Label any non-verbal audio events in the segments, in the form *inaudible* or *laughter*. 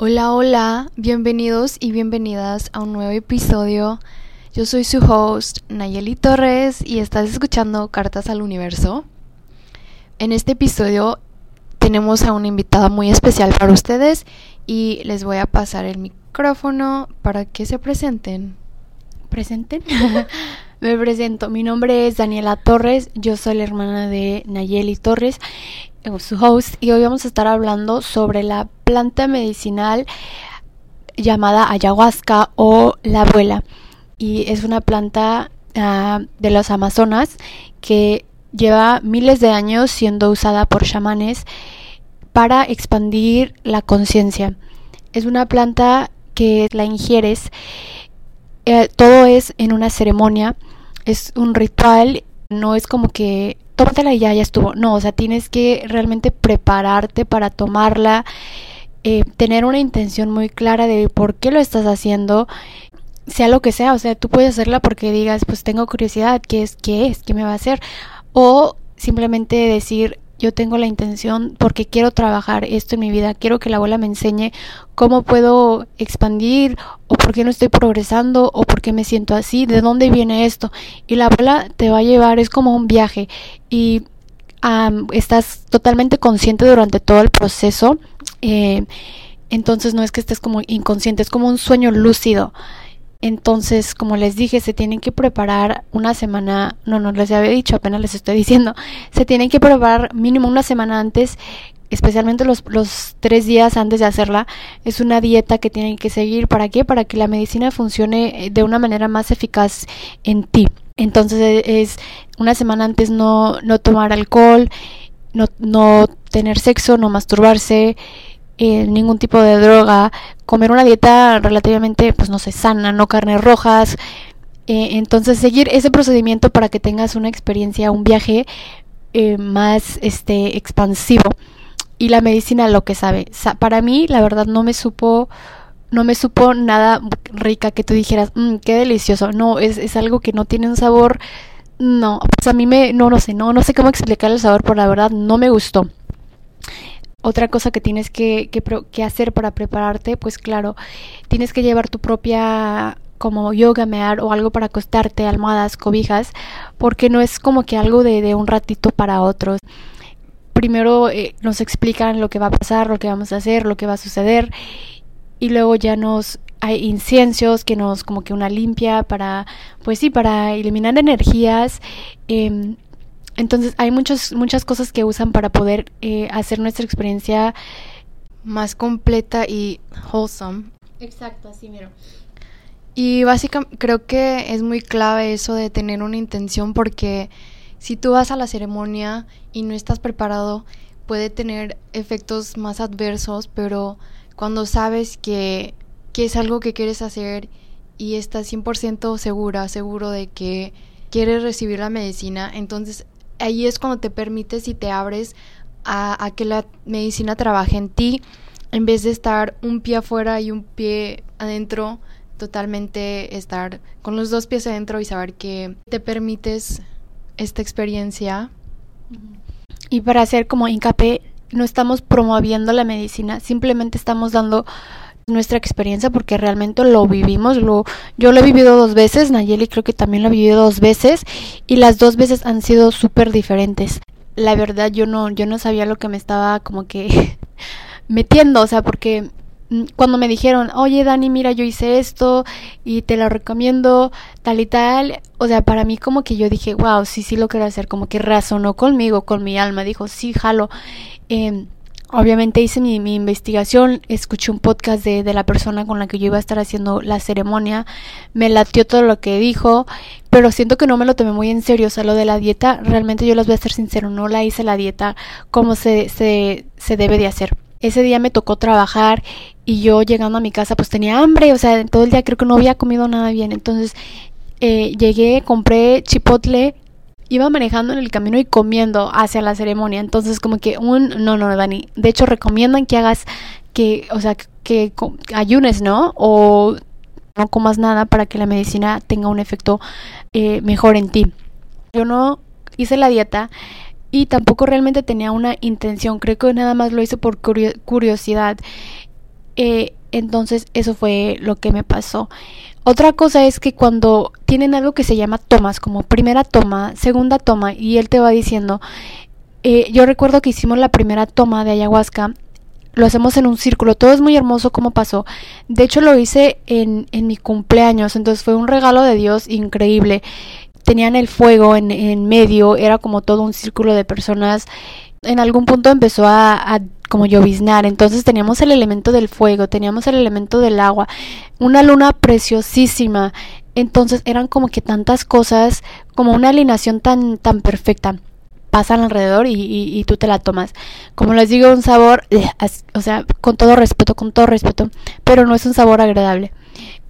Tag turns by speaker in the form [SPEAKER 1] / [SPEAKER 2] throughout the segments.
[SPEAKER 1] Hola, hola, bienvenidos y bienvenidas a un nuevo episodio. Yo soy su host Nayeli Torres y estás escuchando Cartas al Universo. En este episodio tenemos a una invitada muy especial para ustedes y les voy a pasar el micrófono para que se presenten.
[SPEAKER 2] ¿Presenten? *laughs* Me presento, mi nombre es Daniela Torres, yo soy la hermana de Nayeli Torres, eh, su host, y hoy vamos a estar hablando sobre la planta medicinal llamada ayahuasca o la abuela. Y es una planta uh, de los Amazonas que lleva miles de años siendo usada por chamanes para expandir la conciencia. Es una planta que la ingieres, eh, todo es en una ceremonia es un ritual, no es como que tómatela y ya, estuvo. No, o sea, tienes que realmente prepararte para tomarla, eh, tener una intención muy clara de por qué lo estás haciendo, sea lo que sea, o sea, tú puedes hacerla porque digas, pues tengo curiosidad, ¿qué es? ¿Qué es? ¿Qué me va a hacer? O simplemente decir, yo tengo la intención porque quiero trabajar esto en mi vida, quiero que la abuela me enseñe cómo puedo expandir o por qué no estoy progresando o por qué me siento así, de dónde viene esto. Y la abuela te va a llevar, es como un viaje y estás totalmente consciente durante todo el proceso. Eh, entonces no es que estés como inconsciente, es como un sueño lúcido. Entonces, como les dije, se tienen que preparar una semana, no, no les había dicho, apenas les estoy *laughs* diciendo, se tienen que preparar mínimo una semana antes, especialmente los, los tres días antes de hacerla. Es una dieta que tienen que seguir. ¿Para qué? Para que la medicina funcione eh, de una manera más eficaz en ti. Entonces e, es una semana antes no, no tomar alcohol, no, no tener sexo, no masturbarse, eh, ningún tipo de droga, comer una dieta relativamente, pues no sé, sana, no carnes rojas. Eh, entonces seguir ese procedimiento para que tengas una experiencia, un viaje eh, más este expansivo. Y la medicina lo que sabe. para mí, la verdad, no me supo no me supo nada rica que tú dijeras, mmm, qué delicioso. No, es, es algo que no tiene un sabor. No, pues a mí me, no, no sé, no, no sé cómo explicar el sabor, pero la verdad no me gustó. Otra cosa que tienes que, que, hacer para prepararte, pues claro, tienes que llevar tu propia como yoga mear o algo para acostarte, almohadas, cobijas, porque no es como que algo de, un ratito para otros. Primero eh, nos explican lo que va a pasar, lo que vamos a hacer, lo que va a suceder y luego ya nos hay inciensos que nos como que una limpia para pues sí para eliminar energías eh, entonces hay muchas, muchas cosas que usan para poder eh, hacer nuestra experiencia
[SPEAKER 1] más completa y wholesome.
[SPEAKER 2] Exacto, así miro.
[SPEAKER 1] Y básicamente creo que es muy clave eso de tener una intención porque si tú vas a la ceremonia y no estás preparado puede tener efectos más adversos, pero cuando sabes que, que es algo que quieres hacer y estás 100% segura, seguro de que quieres recibir la medicina, entonces ahí es cuando te permites y te abres a, que la medicina trabaje en ti en vez de estar un pie afuera y un pie adentro, totalmente estar con los dos pies adentro y saber que te permites esta experiencia.
[SPEAKER 2] Y para hacer como hincapié, no estamos promoviendo la medicina, simplemente estamos dando nuestra experiencia porque realmente lo vivimos. Lo, yo lo he vivido dos veces, Nayeli creo que también lo ha vivido dos veces y las dos veces han sido súper diferentes. La verdad yo no, yo no sabía lo que me estaba como que *laughs* metiendo, o sea, porque mm, cuando me dijeron, oye Dani, mira, yo hice esto y te lo recomiendo, tal y tal, o sea, para mí como que yo dije, wow, sí, sí lo quiero hacer, como que razonó conmigo, con mi alma, dijo, sí, jalo. Eh, Obviamente hice mi, investigación, escuché un podcast de, de, la persona con la que yo iba a estar haciendo la ceremonia, me latió todo lo que dijo, pero siento que no me lo tomé muy en serio, o sea, lo de la dieta, realmente yo les voy a ser sincero, no la hice la dieta como se, se, se debe de hacer. Ese día me tocó trabajar y yo llegando a mi casa pues tenía hambre, o sea, todo el día creo que no había comido nada bien, entonces eh, llegué, compré chipotle, iba manejando en el camino y comiendo hacia la ceremonia. Entonces, como que un, no, no, Dani. De hecho, recomiendan que hagas, que, o sea, que, ayunes, ¿no? O no comas nada para que la medicina tenga un efecto eh, mejor en ti. Yo no hice la dieta y tampoco realmente tenía una intención, creo que nada más lo hice por curiosidad. Eh, entonces eso fue lo que me pasó. Otra cosa es que cuando tienen algo que se llama tomas, como primera toma, segunda toma, y él te va diciendo, eh, yo recuerdo que hicimos la primera toma de ayahuasca, lo hacemos en un círculo, todo es muy hermoso como pasó. De hecho lo hice en, en mi cumpleaños, entonces fue un regalo de Dios increíble tenían el fuego en, en medio, era como todo un círculo de personas. En algún punto empezó a, a como lloviznar, entonces teníamos el elemento del fuego, teníamos el elemento del agua, una luna preciosísima, entonces eran como que tantas cosas, como una alineación tan, tan perfecta pasan alrededor y, y, tú te la tomas. Como les digo, un sabor, o sea, con todo respeto, con todo respeto, pero no es un sabor agradable.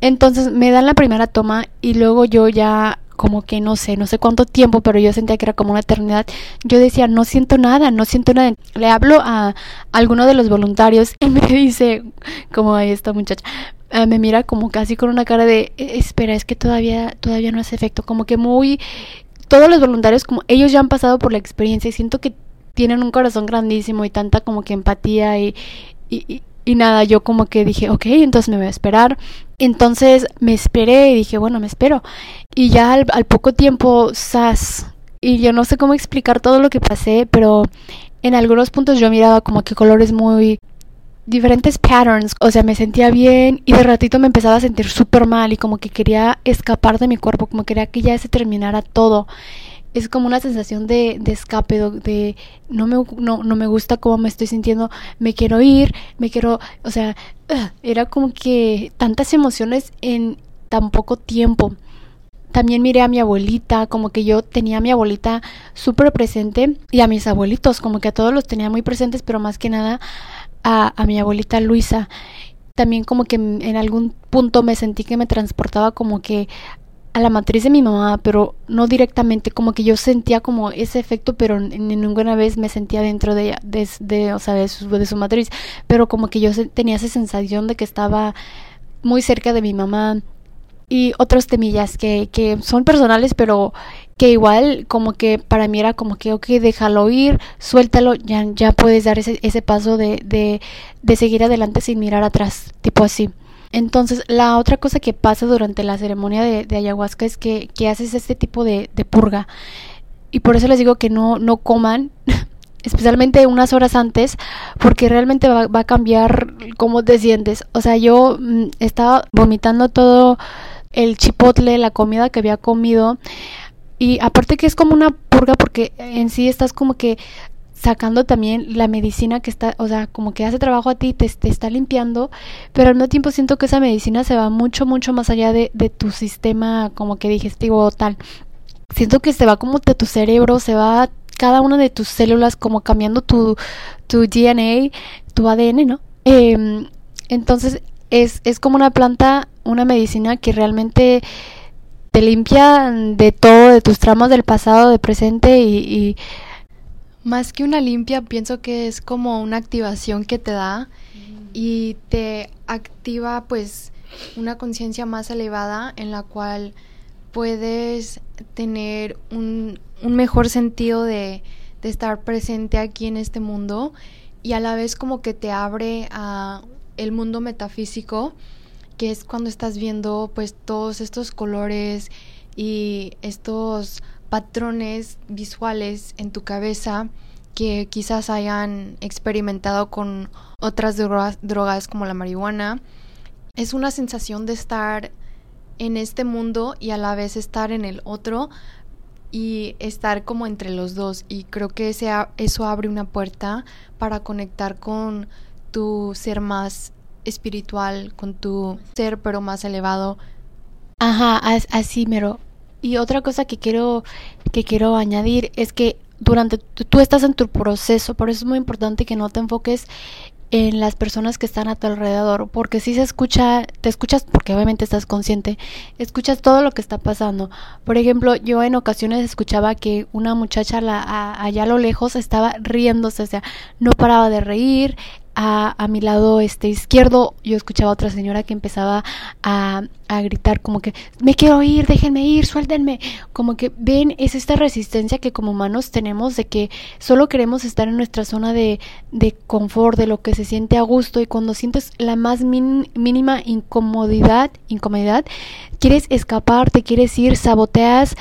[SPEAKER 2] Entonces me dan la primera toma y luego yo ya como que no sé, no sé cuánto tiempo, pero yo sentía que era como una eternidad. Yo decía, no siento nada, no siento nada. Le hablo a alguno de los voluntarios y *laughs* me dice, como ahí esta muchacha, ah, me mira como casi con una cara de, e, espera, es que todavía, todavía no hace efecto, como que muy, todos los voluntarios, como ellos ya han pasado por la experiencia y siento que tienen un corazón grandísimo y tanta como que empatía y, y nada, yo como que dije, ok, entonces me voy a esperar. Entonces me esperé y dije, bueno, me espero. Y ya al, poco tiempo, sas. Y yo no sé cómo explicar todo lo que pasé, pero en algunos puntos yo miraba como que colores muy diferentes patterns, o sea, me sentía bien y de ratito me empezaba a sentir súper mal y como que quería escapar de mi cuerpo, como quería que ya se terminara todo es como una sensación de, de escape, de no me, no, no me gusta cómo me estoy sintiendo, me quiero ir, me quiero, o sea, era como que tantas emociones en tan poco tiempo. También miré a mi abuelita, como que yo tenía a mi abuelita súper presente y a mis abuelitos, como que a todos los tenía muy presentes, pero más que nada a, a mi abuelita Luisa también como que en algún punto me sentí que me transportaba como que a la matriz de mi mamá, pero no directamente, como que yo sentía como ese efecto, pero ninguna vez me sentía dentro de ella, de, o sea, de su, de su matriz, pero como que yo tenía esa sensación de que estaba muy cerca de mi mamá y otros temillas que, que son personales, pero que igual como que para mí era como que, ok, déjalo ir, suéltalo, ya, ya puedes dar ese, ese paso de, de, de seguir adelante sin mirar atrás, tipo así. Entonces, la otra cosa que pasa durante la ceremonia de, ayahuasca es que, que, haces este tipo de, purga. Y por eso les digo que no, no coman, *laughs* especialmente unas horas antes, porque realmente va, va, a cambiar cómo te sientes. O sea, yo mm, estaba vomitando todo el chipotle, la comida que había comido. Y aparte que es como una purga porque en sí estás como que sacando también la medicina que está, o sea, como que hace trabajo a ti, te, te, está limpiando, pero al mismo tiempo siento que esa medicina se va mucho, mucho más allá de, de tu sistema como que digestivo o tal. Siento que se va como de tu cerebro, se va cada una de tus células como cambiando tu, tu DNA, tu ADN, ¿no? Eh, entonces es, es como una planta, una medicina que realmente te limpia de todo, de tus tramos del pasado, de presente y, y
[SPEAKER 1] más que una limpia, pienso que es como una activación que te da y te activa pues una conciencia más elevada en la cual puedes tener un, un mejor sentido de, de, estar presente aquí en este mundo y a la vez como que te abre a el mundo metafísico que es cuando estás viendo pues todos estos colores y estos patrones visuales en tu cabeza que quizás hayan experimentado con otras drogas, como la marihuana. Es una sensación de estar en este mundo y a la vez estar en el otro y estar como entre los dos. Y creo que ese, eso abre una puerta para conectar con tu ser más espiritual, con tu ser pero más elevado.
[SPEAKER 2] Ajá, así mero. Y otra cosa que quiero, que quiero añadir es que durante tú estás en tu proceso, por eso es muy importante que no te enfoques en las personas que están a tu alrededor, porque si se escucha, te escuchas, porque obviamente estás consciente, escuchas todo lo que está pasando. Por ejemplo, yo en ocasiones escuchaba que una muchacha allá a lo lejos estaba riéndose, o sea, no paraba de reír, a, mi lado este izquierdo yo escuchaba a otra señora que empezaba a, a, gritar como que me quiero ir, déjenme ir, suéltenme. Como que ven, es esta resistencia que como humanos tenemos de que solo queremos estar en nuestra zona de, de confort, de lo que se siente a gusto y cuando sientes la más mínima incomodidad, incomodidad, quieres escapar, te quieres ir, saboteas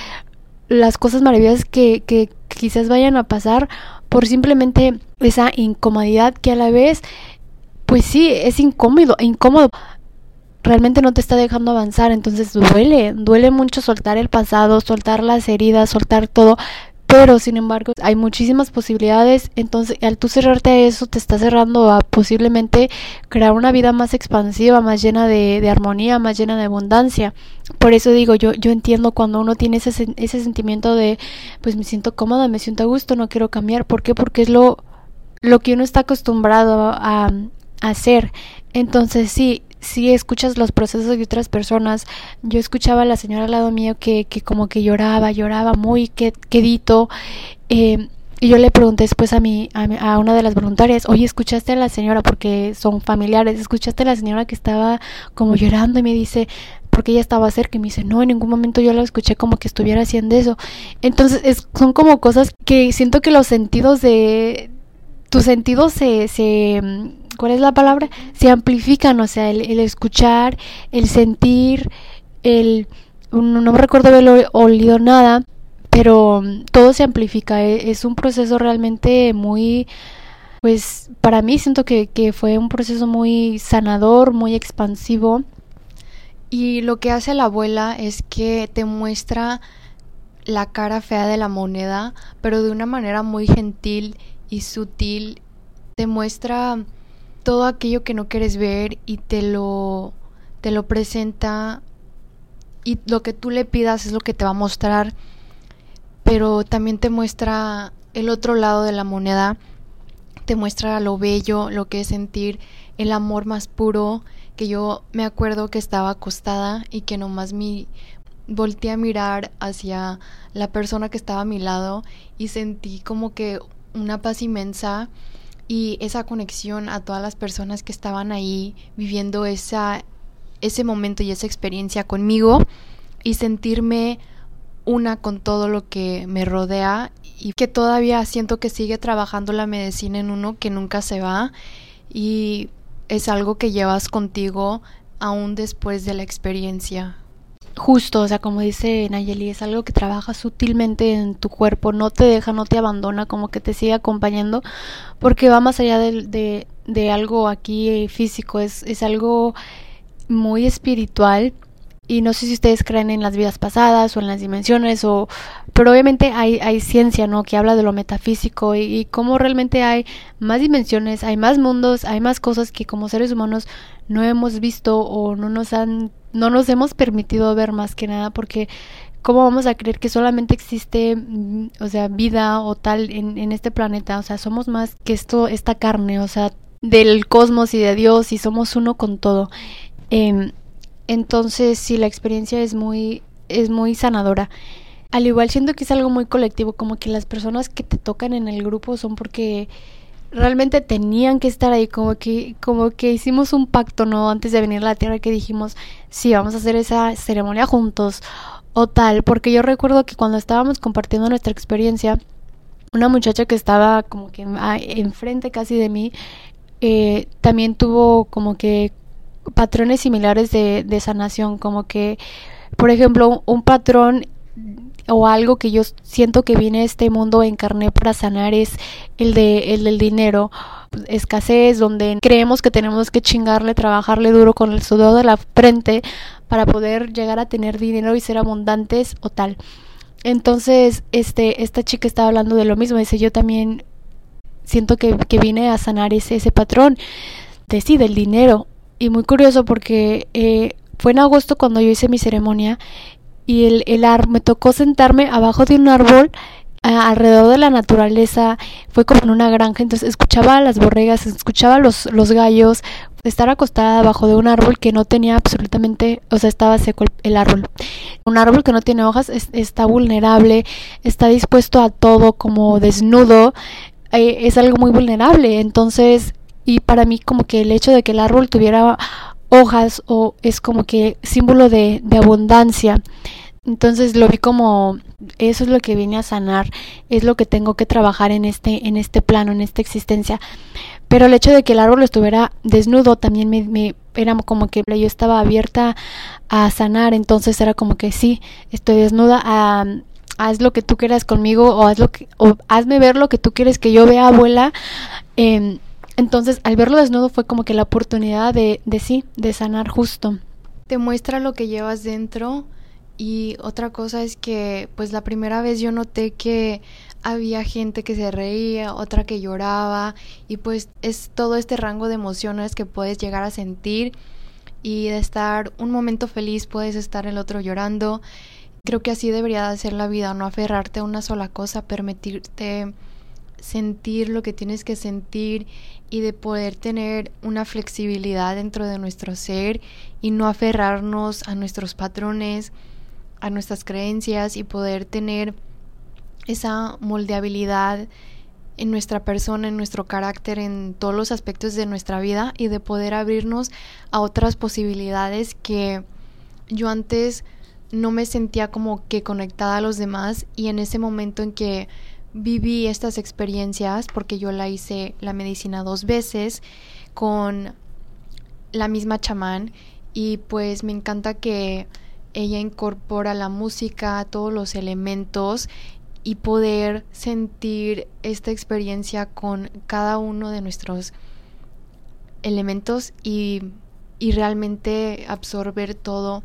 [SPEAKER 2] las cosas maravillosas que, que quizás vayan a pasar por simplemente esa incomodidad que a la vez, pues sí, es incómodo, incómodo. Realmente no te está dejando avanzar, entonces duele, duele mucho soltar el pasado, soltar las heridas, soltar todo, pero sin embargo hay muchísimas posibilidades, entonces al tú cerrarte a eso te está cerrando a posiblemente crear una vida más expansiva, más llena de, de armonía, más llena de abundancia. Por eso digo, yo, yo entiendo cuando uno tiene ese, ese sentimiento de, pues me siento cómoda, me siento a gusto, no quiero cambiar. ¿Por qué? Porque es lo, lo que uno está acostumbrado a, a hacer. Entonces sí, si escuchas los procesos de otras personas. Yo escuchaba a la señora al lado mío que, que como que lloraba, lloraba muy quedito. Eh, y yo le pregunté después a, mi, a, una de las voluntarias, oye, ¿escuchaste a la señora? Porque son familiares, ¿escuchaste a la señora que estaba como llorando? Y me dice, porque ella estaba cerca y me dice, no, en ningún momento yo la escuché como que estuviera haciendo eso. Entonces, es, son como cosas que siento que los sentidos de... Tus sentidos se, se ¿cuál es la palabra? Se amplifican, o sea, el, escuchar, el sentir, el... No, me recuerdo haber olido nada, pero mm, todo se amplifica. E, es un proceso realmente muy, pues para mí siento que, que fue un proceso muy sanador, muy expansivo.
[SPEAKER 1] Y lo que hace la abuela es que te muestra la cara fea de la moneda, pero de una manera muy gentil y sutil. Te muestra todo aquello que no quieres ver y te lo, te lo presenta y lo que tú le pidas es lo que te va a mostrar, pero también te muestra el otro lado de la moneda, te muestra lo bello, lo que es sentir el amor más puro, que yo me acuerdo que estaba acostada y que nomás mi volteé a mirar hacia la persona que estaba a mi lado y sentí como que una paz inmensa y esa conexión a todas las personas que estaban ahí viviendo esa, ese momento y esa experiencia conmigo y sentirme una con todo lo que me rodea y que todavía siento que sigue trabajando la medicina en uno que nunca se va y es algo que llevas contigo aún después de la experiencia
[SPEAKER 2] justo, o sea, como dice Nayeli, es algo que trabaja sutilmente en tu cuerpo, no te deja, no te abandona, como que te sigue acompañando, porque va más allá de, de, de algo aquí físico, es, es algo muy espiritual y no sé si ustedes creen en las vidas pasadas o en las dimensiones o pero obviamente hay, hay ciencia no que habla de lo metafísico y, y cómo realmente hay más dimensiones hay más mundos hay más cosas que como seres humanos no hemos visto o no nos han no nos hemos permitido ver más que nada porque cómo vamos a creer que solamente existe mm, o sea vida o tal en, en este planeta o sea somos más que esto esta carne o sea del cosmos y de Dios y somos uno con todo eh, entonces, sí, la experiencia es muy, es muy sanadora. Al igual siento que es algo muy colectivo, como que las personas que te tocan en el grupo son porque realmente tenían que estar ahí, como que, como que hicimos un pacto, ¿no? Antes de venir a la Tierra que dijimos, sí, vamos a hacer esa ceremonia juntos o tal, porque yo recuerdo que cuando estábamos compartiendo nuestra experiencia, una muchacha que estaba como que enfrente casi de mí, eh, también tuvo como que patrones similares de, de sanación, como que, por ejemplo, un, patrón o algo que yo siento que viene a este mundo encarné para sanar es el de el del dinero. Escasez donde creemos que tenemos que chingarle trabajarle duro con el sudor de la frente para poder llegar a tener dinero y ser abundantes o tal. Entonces este esta chica estaba hablando de lo mismo. Dice yo también siento que, que vine a sanar ese ese patrón de sí del dinero. Y muy curioso porque eh, fue en agosto cuando yo hice mi ceremonia y el, el ar me tocó sentarme abajo de un árbol alrededor de la naturaleza, fue como en una granja, entonces escuchaba las borregas, escuchaba los, los gallos, estar acostada abajo de un árbol que no tenía absolutamente, o sea, estaba seco el, árbol. Un árbol que no tiene hojas está vulnerable, está dispuesto a todo como desnudo, eh, es algo muy vulnerable, entonces y para mí como que el hecho de que el árbol tuviera hojas o es como que símbolo de, de abundancia. Entonces lo vi como eso es lo que vine a sanar, es lo que tengo que trabajar en este, en este plano, en esta existencia. Pero el hecho de que el árbol estuviera desnudo también me, era como que yo estaba abierta a sanar, entonces era como que sí, estoy desnuda, a, haz lo que tú quieras conmigo o haz lo que, o hazme ver lo que tú quieres que yo vea, abuela. Eh, entonces, al verlo desnudo fue como que la oportunidad de, de sí, de sanar justo.
[SPEAKER 1] Te muestra lo que llevas dentro y otra cosa es que pues la primera vez yo noté que había gente que se reía, otra que lloraba y pues es todo este rango de emociones que puedes llegar a sentir y de estar un momento feliz puedes estar el otro llorando. Creo que así debería de ser la vida, no aferrarte a una sola cosa, permitirte sentir lo que tienes que sentir y de poder tener una flexibilidad dentro de nuestro ser y no aferrarnos a nuestros patrones, a nuestras creencias y poder tener esa moldeabilidad en nuestra persona, en nuestro carácter, en todos los aspectos de nuestra vida y de poder abrirnos a otras posibilidades que yo antes no me sentía como que conectada a los demás y en ese momento en que viví estas experiencias, porque yo la hice la medicina dos veces con la misma chamán y pues me encanta que ella incorpora la música, todos los elementos y poder sentir esta experiencia con cada uno de nuestros elementos y, y realmente absorber todo.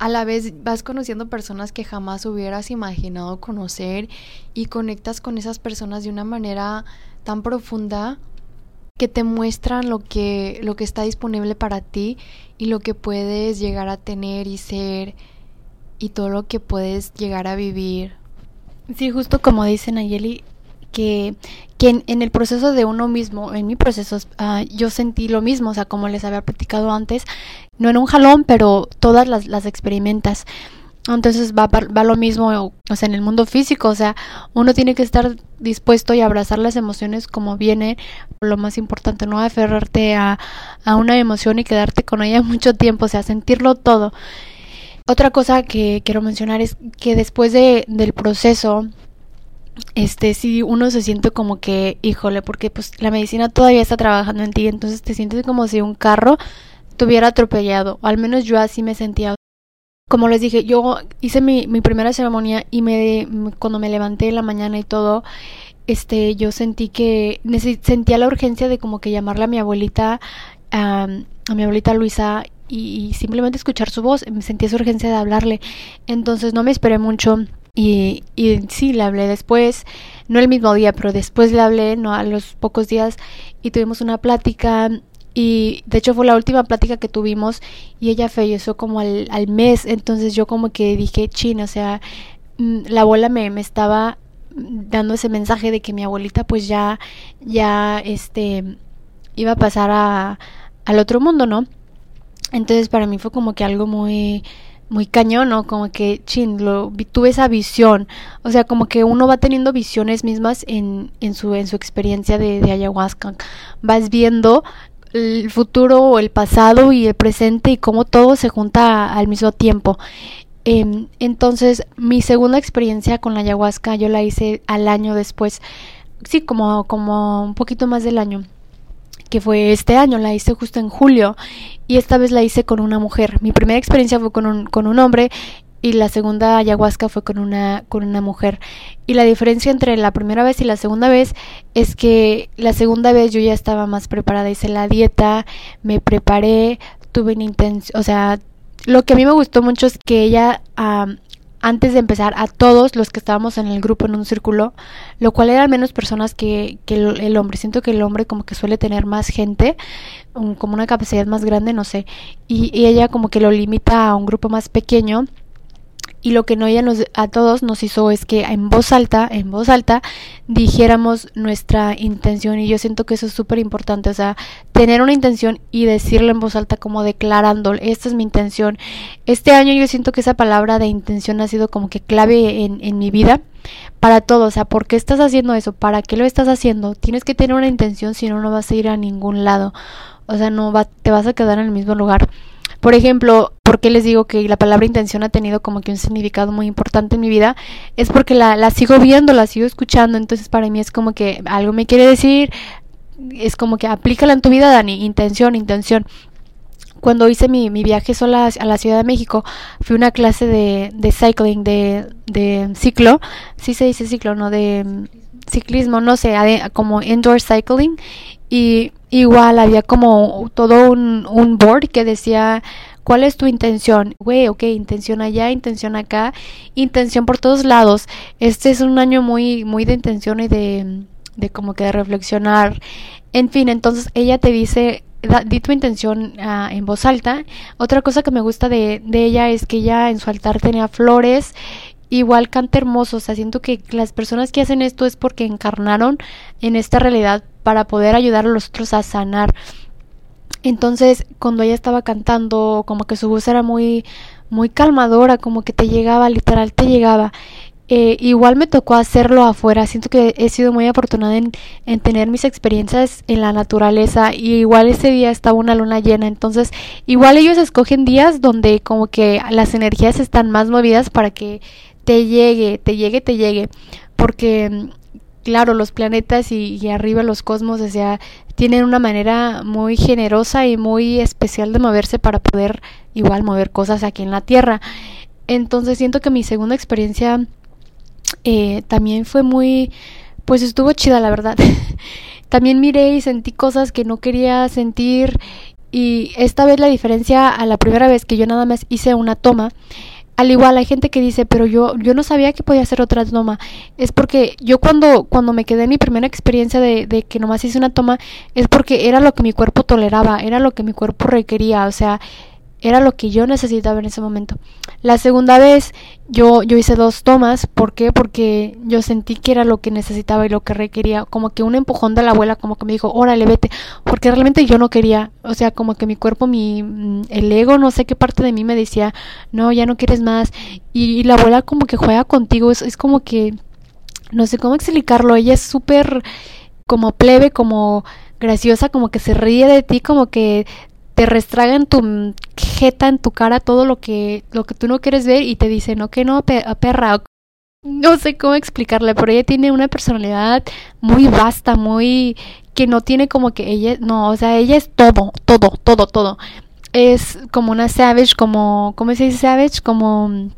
[SPEAKER 1] A la vez vas conociendo personas que jamás hubieras imaginado conocer y conectas con esas personas de una manera tan profunda que te muestran lo que, lo que está disponible para ti y lo que puedes llegar a tener y ser y todo lo que puedes llegar a vivir.
[SPEAKER 2] Sí, justo como dice Nayeli, que, que en, el proceso de uno mismo, en mi proceso, uh, yo sentí lo mismo, o sea, como les había platicado antes, no en un jalón, pero todas las, las experimentas. Entonces va, va lo mismo, o sea, en el mundo físico, o sea, uno tiene que estar dispuesto y abrazar las emociones como viene, lo más importante, no aferrarte a, a una emoción y quedarte con ella *laughs* mucho tiempo, o sea, sentirlo todo. Otra cosa que quiero mencionar es que después de, del proceso, este, si uno se siente como que, híjole, porque pues la medicina todavía está trabajando en ti, entonces te sientes como si un carro te hubiera atropellado, al menos yo así me sentía como les dije, yo hice mi, mi primera ceremonia y me, cuando me levanté en la mañana y todo, este, yo sentí que sentía la urgencia de como que llamarle a mi abuelita, a mi abuelita Luisa y, simplemente escuchar su voz, me sentí esa urgencia de hablarle. Entonces no me esperé mucho y, y sí, le hablé después, no el mismo día, pero después le hablé, no a los pocos días y tuvimos una plática y de hecho fue la última plática que tuvimos y ella falleció como al, al mes, entonces yo como que dije, chin, o sea, mm, la abuela me, me estaba dando ese mensaje de que mi abuelita pues ya, ya, este, iba a pasar a, al otro mundo, ¿no? Entonces para mí fue como que algo muy muy cañón, ¿no? Como que, chin, lo, tuve esa visión. O sea, como que uno va teniendo visiones mismas en, en, su, en su experiencia de, ayahuasca. Vas viendo el futuro o el pasado y el presente y cómo todo se junta al mismo tiempo. Eh, entonces, mi segunda experiencia con la ayahuasca yo la hice al año después, sí, como, como un poquito más del año, que fue este año, la hice justo en julio y esta vez la hice con una mujer. Mi primera experiencia fue con un, con un hombre y la segunda ayahuasca fue con una con una mujer y la diferencia entre la primera vez y la segunda vez es que la segunda vez yo ya estaba más preparada hice la dieta me preparé tuve una intención o sea lo que a mí me gustó mucho es que ella antes de empezar a todos los que estábamos en el grupo en un círculo, lo cual eran menos personas que, que el, hombre. Siento que el hombre como que suele tener más gente, como una capacidad más grande, no sé. Y, y, ella como que lo limita a un grupo más pequeño y lo que no ella nos, a todos nos hizo es que en voz alta, en voz alta, dijéramos nuestra intención y yo siento que eso es súper importante, o sea, tener una intención y decirlo en voz alta como declarando, esta es mi intención. Este año yo siento que esa palabra de intención ha sido como que clave en, en mi vida para todo, o sea, ¿por qué estás haciendo eso? ¿Para qué lo estás haciendo? Tienes que tener una intención, si no, no vas a ir a ningún lado. O sea, no va, te vas a quedar en el mismo lugar. Por ejemplo, ¿por qué les digo que la palabra intención ha tenido como que un significado muy importante en mi vida? Es porque la, la sigo viendo, la sigo escuchando, entonces para mí es como que algo me quiere decir, es como que aplícala en tu vida, Dani, intención, intención cuando hice mi, mi viaje sola a la Ciudad de México, fui a una clase de, de cycling, de, de ciclo, sí se dice ciclo, no de ciclismo, no sé, como indoor cycling, y igual había como todo un, un board que decía ¿Cuál es tu intención? Güey, ok, intención allá, intención acá, intención por todos lados. Este es un año muy, muy de intención y de, de como que de reflexionar. En fin, entonces ella te dice di tu intención uh, en voz alta. Otra cosa que me gusta de, de, ella es que ella en su altar tenía flores, igual canta hermoso. O sea, siento que las personas que hacen esto es porque encarnaron en esta realidad para poder ayudar a los otros a sanar. Entonces, cuando ella estaba cantando, como que su voz era muy, muy calmadora, como que te llegaba, literal, te llegaba. Eh, igual me tocó hacerlo afuera. Siento que he sido muy afortunada en, en, tener mis experiencias en la naturaleza. Y igual ese día estaba una luna llena. Entonces, igual ellos escogen días donde como que las energías están más movidas para que te llegue, te llegue, te llegue. Porque, claro, los planetas y, arriba los cosmos, o sea, tienen una manera muy generosa y muy especial de moverse para poder igual mover cosas aquí en la Tierra. Entonces siento que mi segunda experiencia eh, también fue muy, pues estuvo chida la verdad. *laughs* también miré y sentí cosas que no quería sentir y esta vez la diferencia a la primera vez que yo nada más hice una toma, al igual hay gente que dice, pero yo, yo no sabía que podía hacer otra toma. Es porque yo cuando, cuando me quedé en mi primera experiencia de, de que nomás hice una toma, es porque era lo que mi cuerpo toleraba, era lo que mi cuerpo requería. O sea, era lo que yo necesitaba en ese momento. La segunda vez yo, yo hice dos tomas. ¿Por qué? Porque yo sentí que era lo que necesitaba y lo que requería. Como que un empujón de la abuela como que me dijo, órale, vete. Porque realmente yo no quería. O sea, como que mi cuerpo, mi, mm, el ego, no sé qué parte de mí me decía, no, ya no quieres más. Y, la abuela como que juega contigo. Es, es como que, no sé cómo explicarlo. Ella es súper como plebe, como graciosa, como que se ríe de ti, como que te restraga en tu jeta, en tu cara todo lo que, lo que tú no quieres ver y te dice, no, que no, perra. No sé cómo explicarle, pero ella tiene una personalidad muy vasta, muy que no tiene como que ella, no, o sea, ella es todo, todo, todo, todo. Es como una savage, como, ¿cómo se dice savage? Como,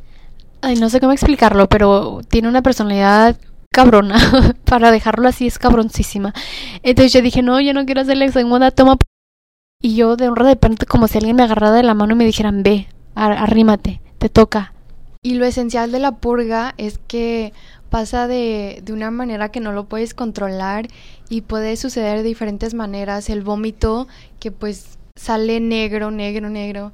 [SPEAKER 2] ay, no sé cómo explicarlo, pero tiene una personalidad cabrona, *laughs* para dejarlo así es cabroncísima. Entonces yo dije, no, yo no quiero hacerle segunda toma y yo de repente como si alguien me agarrara de la mano y me dijeran, ve, arrímate, te toca.
[SPEAKER 1] Y lo esencial de la purga es que pasa de, de, una manera que no lo puedes controlar y puede suceder de diferentes maneras. El vómito que pues sale negro, negro, negro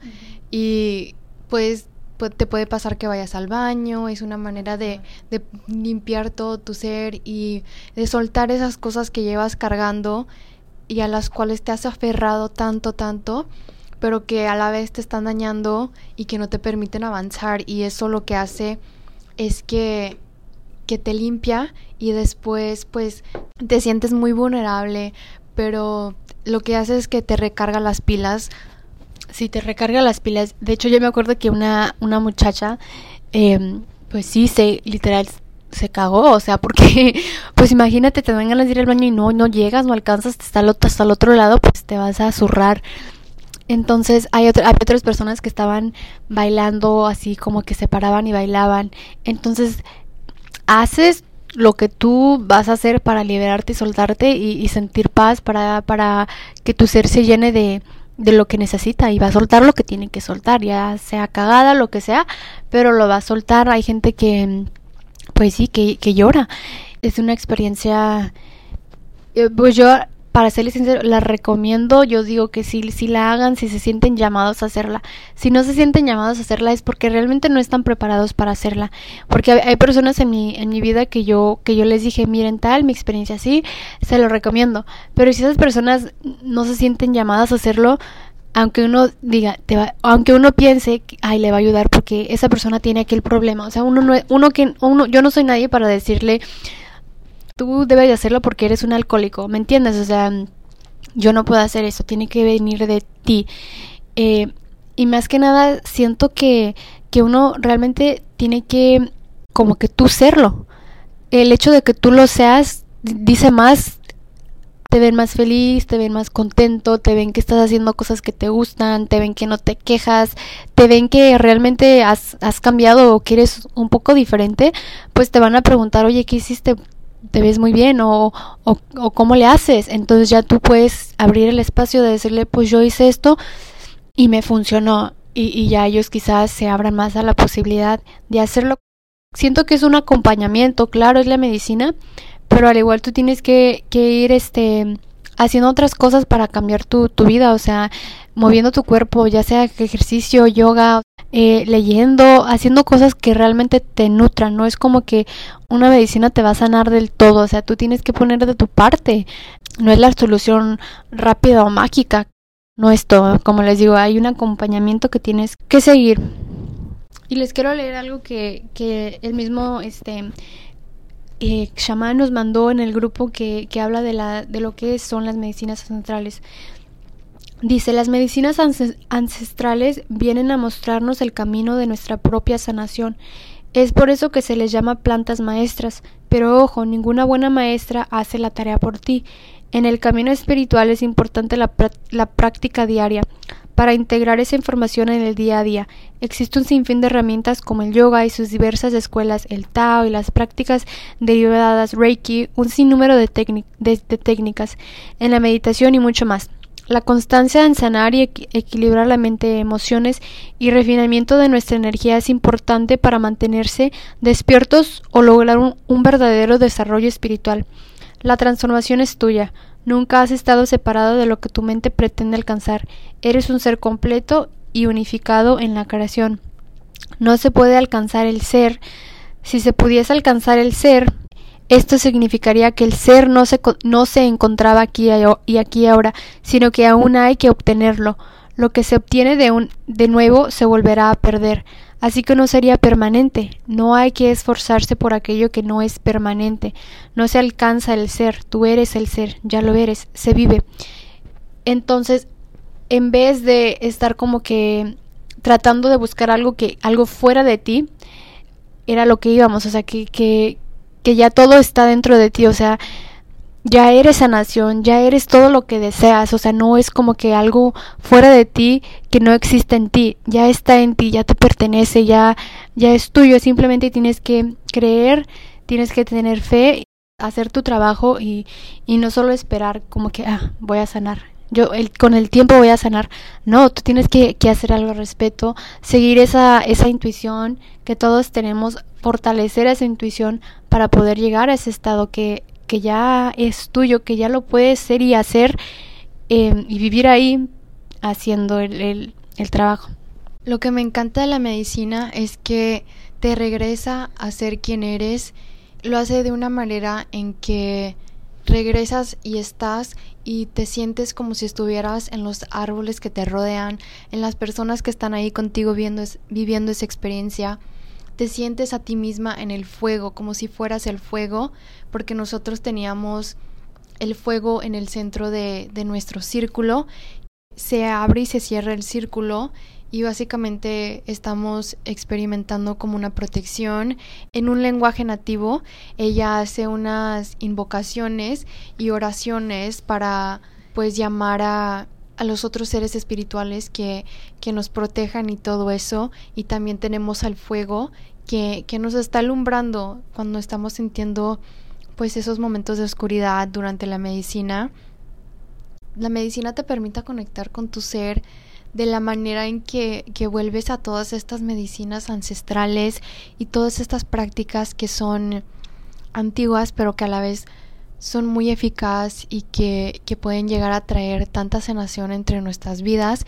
[SPEAKER 1] y pues, pues, te puede pasar que vayas al baño, es una manera de, de limpiar todo tu ser y de soltar esas cosas que llevas cargando y a las cuales te has aferrado tanto, tanto, pero que a la vez te están dañando y que no te permiten avanzar y eso lo que hace es que que te limpia y después pues te sientes muy vulnerable, pero lo que hace es que te recarga las pilas.
[SPEAKER 2] Sí, te recarga las pilas. De hecho, yo me acuerdo que una, una muchacha, eh, pues sí, se literal se cagó, o sea, porque, *laughs* pues imagínate, te van a ir al baño y no, no llegas, no alcanzas, hasta el, hasta el otro lado, pues te vas a zurrar. Entonces hay, hay otras personas que estaban bailando así como que se paraban y bailaban. Entonces haces lo que tú vas a hacer para liberarte y soltarte y, y sentir paz, para, para que tu ser se llene de, de lo que necesita y va a soltar lo que tiene que soltar, ya sea cagada, lo que sea, pero lo va a soltar. Hay gente que pues sí, que, que llora. Es una experiencia, eh, pues yo, para serles sincero, la recomiendo. Yo digo que sí, si la hagan, si se sienten llamados a hacerla. Si no se sienten llamados a hacerla es porque realmente no están preparados para hacerla. Porque hay, personas en mi, en mi vida que yo, que yo les dije, miren tal, mi experiencia así, se lo recomiendo. Pero si esas personas no se sienten llamadas a hacerlo, aunque uno diga, te va, aunque uno piense, ay, le va a ayudar porque esa persona tiene aquel problema. O sea, uno no, uno que, uno, yo no soy nadie para decirle, tú debes de hacerlo porque eres un alcohólico, ¿me entiendes? O sea, yo no puedo hacer eso, tiene que venir de ti. Eh, y más que nada, siento que, que uno realmente tiene que, como que tú serlo. El hecho de que tú lo seas dice más te ven más feliz, te ven más contento, te ven que estás haciendo cosas que te gustan, te ven que no te quejas, te ven que realmente has, has cambiado o que eres un poco diferente, pues te van a preguntar, oye, ¿qué hiciste? te ves muy bien o, o, o, cómo le haces. Entonces ya tú puedes abrir el espacio de decirle, pues yo hice esto y me funcionó. Y, y ya ellos quizás se abran más a la posibilidad de hacerlo. Siento que es un acompañamiento, claro, es la medicina, pero al igual tú tienes que, que ir este haciendo otras cosas para cambiar tu, vida, o sea, moviendo tu cuerpo, ya sea ejercicio, yoga, eh, leyendo, haciendo cosas que realmente te nutran, no es como que una medicina te va a sanar del todo, o sea, tú tienes que poner de tu parte, no es la solución rápida o mágica, no es todo, como les digo, hay un acompañamiento que tienes que seguir. Y les quiero leer algo que, que el mismo este eh, Shaman nos mandó en el grupo que, que habla de, la, de lo que son las medicinas ancestrales. Dice, las medicinas ancestrales vienen a mostrarnos el camino de nuestra propia sanación. Es por eso que se les llama plantas maestras. Pero ojo, ninguna buena maestra hace la tarea por ti. En el camino espiritual es importante la, práctica diaria para integrar esa información en el día a día. Existe un sinfín de herramientas como el yoga y sus diversas escuelas, el Tao y las prácticas derivadas Reiki, un sinnúmero de, de, técnicas en la meditación y mucho más. La constancia en sanar y equ equilibrar la mente, emociones y refinamiento de nuestra energía es importante para mantenerse despiertos o lograr un verdadero desarrollo espiritual. La transformación es tuya. Nunca has estado separado de lo que tu mente pretende alcanzar. Eres un ser completo y unificado en la creación. No se puede alcanzar el ser. Si se pudiese alcanzar el ser, esto significaría que el ser no se, no se encontraba aquí y aquí ahora, sino que aún hay que obtenerlo. Lo que se obtiene de, un, de nuevo se volverá a perder así que no sería permanente. No hay que esforzarse por aquello que no es permanente. No se alcanza el ser, tú eres el ser, ya lo eres, se vive. Entonces, en vez de estar como que tratando de buscar algo que algo fuera de ti, era lo que íbamos, o sea, que que que ya todo está dentro de ti, o sea, ya eres sanación, ya eres todo lo que deseas, o sea, no es como que algo fuera de ti que no existe en ti, ya está en ti, ya te pertenece, ya ya es tuyo, simplemente tienes que creer, tienes que tener fe, hacer tu trabajo y, y no solo esperar como que ah, voy a sanar. Yo el, con el tiempo voy a sanar. No, tú tienes que, que hacer algo al respecto, seguir esa, esa intuición que todos tenemos, fortalecer esa intuición para poder llegar a ese estado que que ya es tuyo, que ya lo puedes ser y hacer eh, y vivir ahí haciendo el, el, el trabajo.
[SPEAKER 1] Lo que me encanta de la medicina es que te regresa a ser quien eres, lo hace de una manera en que regresas y estás y te sientes como si estuvieras en los árboles que te rodean, en las personas que están ahí contigo viendo, viviendo esa experiencia te sientes a ti misma en el fuego, como si fueras el fuego, porque nosotros teníamos el fuego en el centro de, de nuestro círculo, se abre y se cierra el círculo y básicamente estamos experimentando como una protección en un lenguaje nativo. Ella hace unas invocaciones y oraciones para pues llamar a a los otros seres espirituales que, que nos protejan y todo eso. Y también tenemos al fuego que, que nos está alumbrando cuando estamos sintiendo pues esos momentos de oscuridad durante la medicina. La medicina te permite conectar con tu ser de la manera en que, que vuelves a todas estas medicinas ancestrales y todas estas prácticas que son antiguas pero que a la vez son muy eficaces y que, que pueden llegar a traer tanta sanación entre nuestras vidas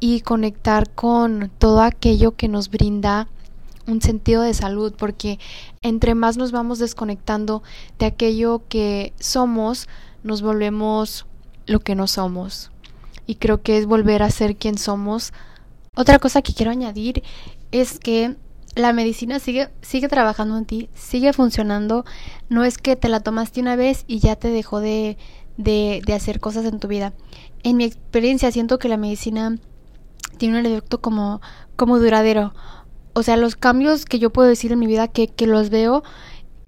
[SPEAKER 1] y conectar con todo aquello que nos brinda un sentido de salud, porque entre más nos vamos desconectando de aquello que somos, nos volvemos lo que no somos. y creo que es volver a ser quien somos.
[SPEAKER 2] Otra cosa que quiero añadir es que la medicina sigue, sigue trabajando en ti, sigue funcionando. No es que te la tomaste una vez y ya te dejó de, de, de hacer cosas en tu vida. En mi experiencia siento que la medicina tiene un efecto como, como duradero. O sea, los cambios que yo puedo decir en mi vida que, que los veo,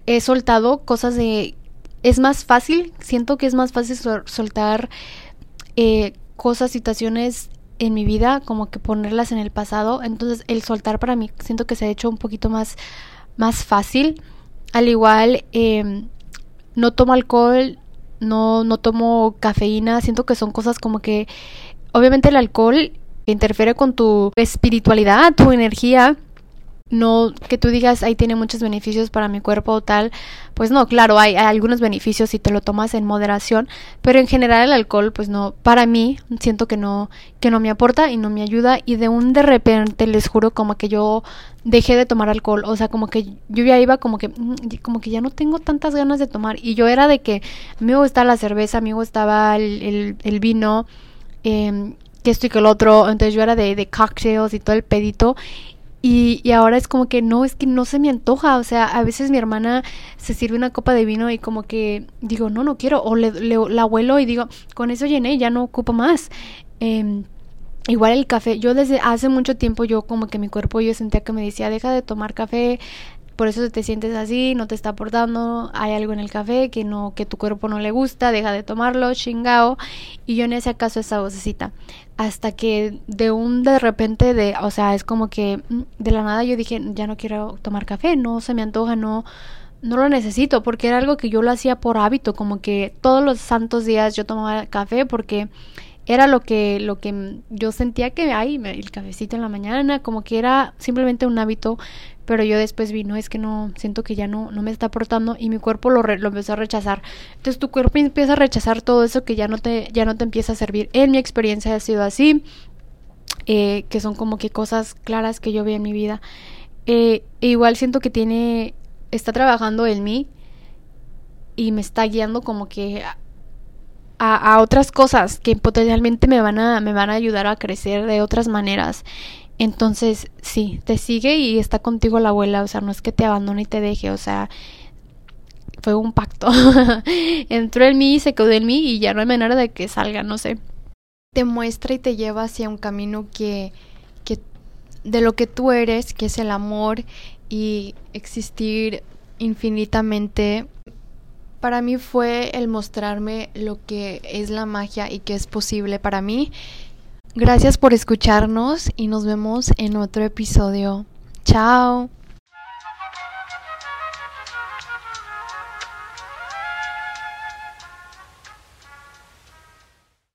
[SPEAKER 2] he soltado cosas de... Es más fácil, siento que es más fácil soltar eh, cosas, situaciones en mi vida, como que ponerlas en el pasado. Entonces el soltar para mí siento que se ha hecho un poquito más, más fácil. Al igual, eh, no tomo alcohol, no, no tomo cafeína. Siento que son cosas como que, obviamente el alcohol interfiere con tu espiritualidad, tu energía no que tú digas ahí tiene muchos beneficios para mi cuerpo o tal, pues no, claro, hay, algunos beneficios si te lo tomas en moderación, pero en general el alcohol pues no, para mí siento que no que no me aporta y no me ayuda y de un de repente les juro como que yo dejé de tomar alcohol, o sea, como que yo ya iba como que mm, como que ya no tengo tantas ganas de tomar y yo era de que a mí me gustaba la cerveza, a mí me gustaba el, el, vino eh, que esto y que el otro, entonces yo era de, de cocktails y todo el pedito y, y, ahora es como que no, es que no se me antoja. O sea, a veces mi hermana se sirve una copa de vino y como que digo, no, no quiero. O le, la abuelo y digo, con eso llené, ya no ocupo más. Eh, igual el café, yo desde hace mucho tiempo yo como que mi cuerpo yo sentía que me decía, deja de tomar café, por eso te sientes así, no te está aportando, hay algo en el café que no que tu cuerpo no le gusta, deja de tomarlo, chingao. Y yo en ese caso esa vocecita, hasta que de un de repente de, o sea, es como que mm, de la nada yo dije, ya no quiero tomar café, no se me antoja, no no lo necesito porque era algo que yo lo hacía por hábito, como que todos los santos días yo tomaba café porque era lo que lo que yo sentía que hay el cafecito en la mañana como que era simplemente un hábito pero yo después vi no es que no siento que ya no no me está aportando y mi cuerpo lo, lo empezó a rechazar. Entonces tu cuerpo empieza a rechazar todo eso que ya no te ya no te empieza a servir. En mi experiencia ha sido así eh, que son como que cosas claras que yo vi en mi vida. E igual siento que tiene está trabajando en mí y me está guiando como que a, otras cosas que potencialmente me van a me van a ayudar a crecer de otras maneras entonces sí te sigue y está contigo la abuela o sea no es que te abandone y te deje o sea fue un pacto. *laughs* Entró en mí se quedó en mí y ya no hay manera de que salga no sé.
[SPEAKER 1] Te muestra y te lleva hacia un camino que que de lo que tú eres que es el amor y existir infinitamente. Para mí fue el mostrarme lo que es la magia y que es posible para mí. Gracias por escucharnos y nos vemos en otro episodio. Chao.